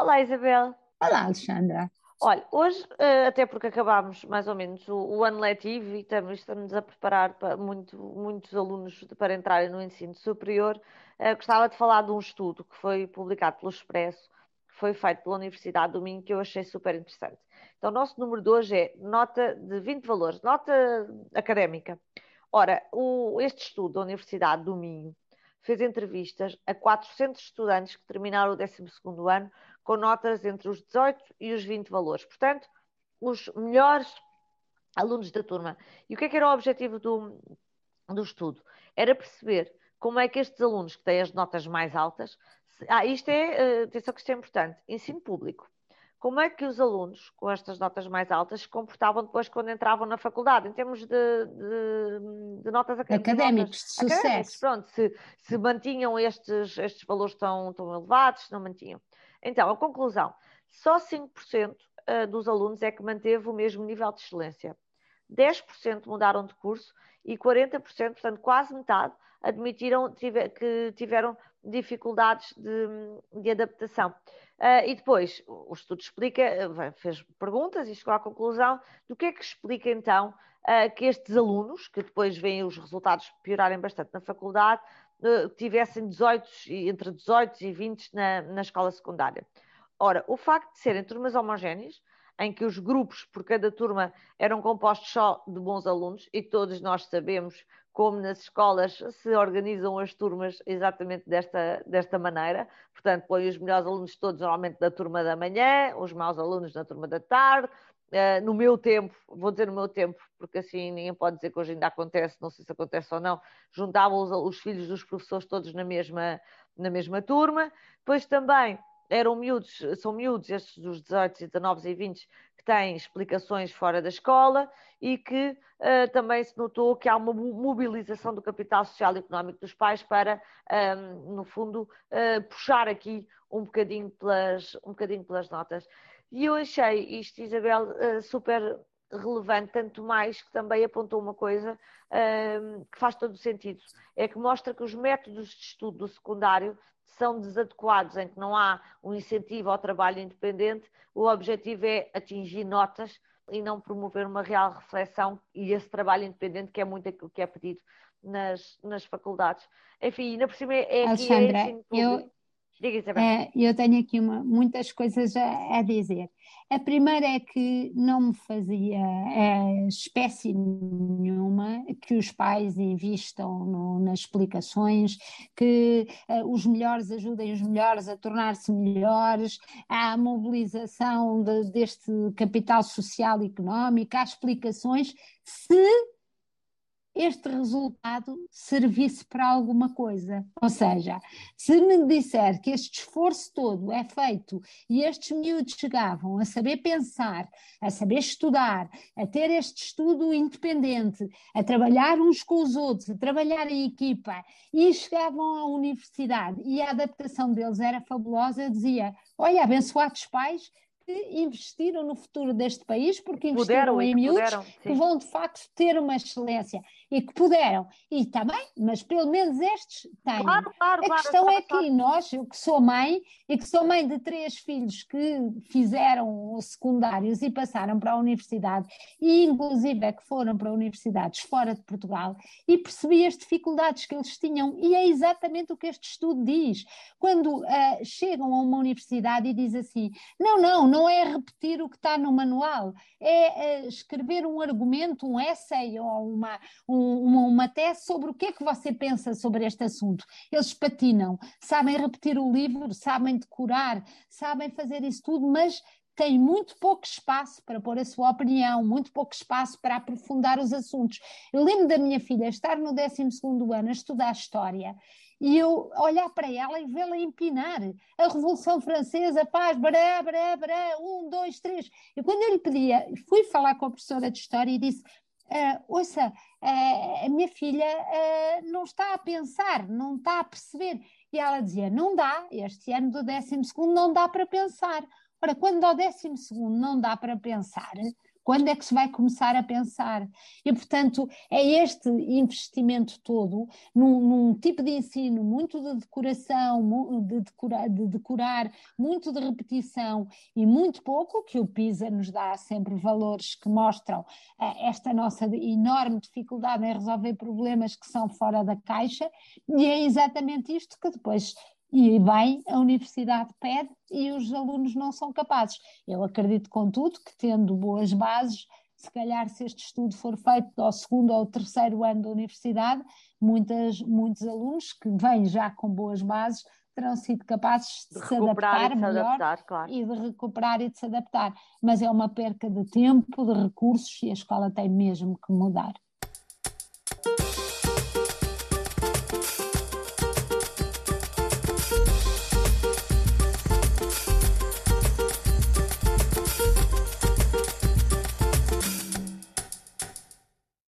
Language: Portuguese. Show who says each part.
Speaker 1: Olá, Isabel.
Speaker 2: Olá, Alexandra.
Speaker 1: Olha, hoje, eh, até porque acabámos mais ou menos o, o ano letivo e estamos, estamos a preparar para muito, muitos alunos para entrarem no ensino superior, uh, gostava de falar de um estudo que foi publicado pelo Expresso, que foi feito pela Universidade do Minho, que eu achei super interessante. Então, o nosso número de hoje é nota de 20 valores, nota académica. Ora, o, este estudo da Universidade do Minho fez entrevistas a 400 estudantes que terminaram o 12º ano com notas entre os 18 e os 20 valores. Portanto, os melhores alunos da turma. E o que é que era o objetivo do, do estudo? Era perceber como é que estes alunos que têm as notas mais altas. Ah, isto é, uh, atenção que isto é importante, ensino público como é que os alunos com estas notas mais altas se comportavam depois quando entravam na faculdade, em termos de, de, de notas
Speaker 2: académicas, de sucesso. Académicos,
Speaker 1: pronto, se, se mantinham estes, estes valores tão, tão elevados, se não mantinham. Então, a conclusão, só 5% eh, dos alunos é que manteve o mesmo nível de excelência. 10% mudaram de curso e 40%, portanto quase metade, admitiram que tiveram dificuldades de, de adaptação. Uh, e depois, o estudo explica, fez perguntas e chegou à conclusão do que é que explica então uh, que estes alunos, que depois veem os resultados piorarem bastante na faculdade, uh, tivessem 18, entre 18 e 20 na, na escola secundária. Ora, o facto de serem turmas homogéneas, em que os grupos por cada turma eram compostos só de bons alunos, e todos nós sabemos como nas escolas se organizam as turmas exatamente desta, desta maneira. Portanto, põe os melhores alunos todos normalmente na turma da manhã, os maus alunos na turma da tarde. Uh, no meu tempo, vou dizer no meu tempo, porque assim ninguém pode dizer que hoje ainda acontece, não sei se acontece ou não, juntavam os, os filhos dos professores todos na mesma, na mesma turma. Depois também eram miúdos, são miúdos, estes dos 18, 19 e 20, que têm explicações fora da escola e que uh, também se notou que há uma mobilização do capital social e económico dos pais para, um, ehm, no fundo, uh, puxar aqui um bocadinho, pelas, um bocadinho pelas notas. E eu achei isto, Isabel, uh, super relevante, tanto mais que também apontou uma coisa ehm, que faz todo o sentido, é que mostra que os métodos de estudo do secundário são desadequados, em que não há um incentivo ao trabalho independente, o objetivo é atingir notas e não promover uma real reflexão e esse trabalho independente que é muito aquilo que é pedido nas, nas faculdades. Enfim, ainda por cima é,
Speaker 2: é Alexandra, é eu, Diga. É, eu tenho aqui uma, muitas coisas a, a, dizer. A primeira é que não me fazia é, espécie nenhuma que os pais invistam no, nas explicações, que é, os melhores ajudem os melhores a tornar-se melhores, à mobilização de, deste capital social e económico, há explicações, se este resultado servisse para alguma coisa. Ou seja, se me disser que este esforço todo é feito e estes miúdos chegavam a saber pensar, a saber estudar, a ter este estudo independente, a trabalhar uns com os outros, a trabalhar em equipa e chegavam à universidade e a adaptação deles era fabulosa, eu dizia: olha, abençoados pais investiram no futuro deste país, porque investiram puderam, em miúdos que vão de facto ter uma excelência e que puderam. E também, mas pelo menos estes têm. Claro, claro, a questão claro, é que nós, eu que sou mãe e que sou mãe de três filhos que fizeram os secundários e passaram para a universidade, e inclusive é que foram para universidades fora de Portugal, e percebi as dificuldades que eles tinham, e é exatamente o que este estudo diz. Quando uh, chegam a uma universidade e diz assim: não, não, não é repetir o que está no manual, é uh, escrever um argumento, um essay ou uma, um uma, uma tese sobre o que é que você pensa sobre este assunto. Eles patinam, sabem repetir o livro, sabem decorar, sabem fazer isso tudo, mas têm muito pouco espaço para pôr a sua opinião, muito pouco espaço para aprofundar os assuntos. Eu lembro da minha filha estar no 12 ano a estudar História e eu olhar para ela e vê-la empinar a Revolução Francesa, paz, bará, bará, bará, um, dois, três. E quando eu lhe pedia, fui falar com a professora de História e disse: Uh, ouça, uh, a minha filha uh, não está a pensar, não está a perceber. E ela dizia: não dá, este ano do 12 não dá para pensar. Ora, quando ao 12 não dá para pensar, Quando é que se vai começar a pensar? E, portanto, é este investimento todo num, num tipo de ensino muito de decoração, de decorar, de decorar, muito de repetição e muito pouco, que o PISA nos dá sempre valores que mostram uh, esta nossa enorme dificuldade em resolver problemas que são fora da caixa, e é exatamente isto que depois e bem a universidade pede e os alunos não são capazes. Eu acredito, contudo, que tendo boas bases, se calhar se este estudo for feito ao segundo ou terceiro ano da universidade, muitas, muitos alunos que vêm já com boas bases terão sido capazes de, de se adaptar melhor adaptar, claro. e de recuperar e de se adaptar. Mas é uma perca de tempo, de recursos e a escola tem mesmo que mudar.